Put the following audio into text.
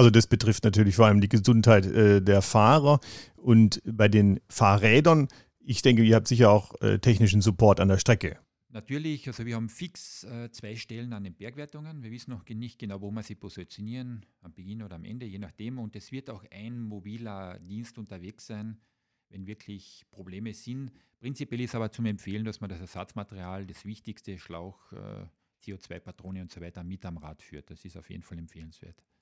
Also das betrifft natürlich vor allem die Gesundheit äh, der Fahrer und bei den Fahrrädern. Ich denke, ihr habt sicher auch äh, technischen Support an der Strecke. Natürlich, also wir haben fix äh, zwei Stellen an den Bergwertungen. Wir wissen noch nicht genau, wo wir sie positionieren, am Beginn oder am Ende, je nachdem. Und es wird auch ein mobiler Dienst unterwegs sein, wenn wirklich Probleme sind. Prinzipiell ist aber zum Empfehlen, dass man das Ersatzmaterial, das wichtigste, Schlauch, äh, CO2-Patrone und so weiter, mit am Rad führt. Das ist auf jeden Fall empfehlenswert.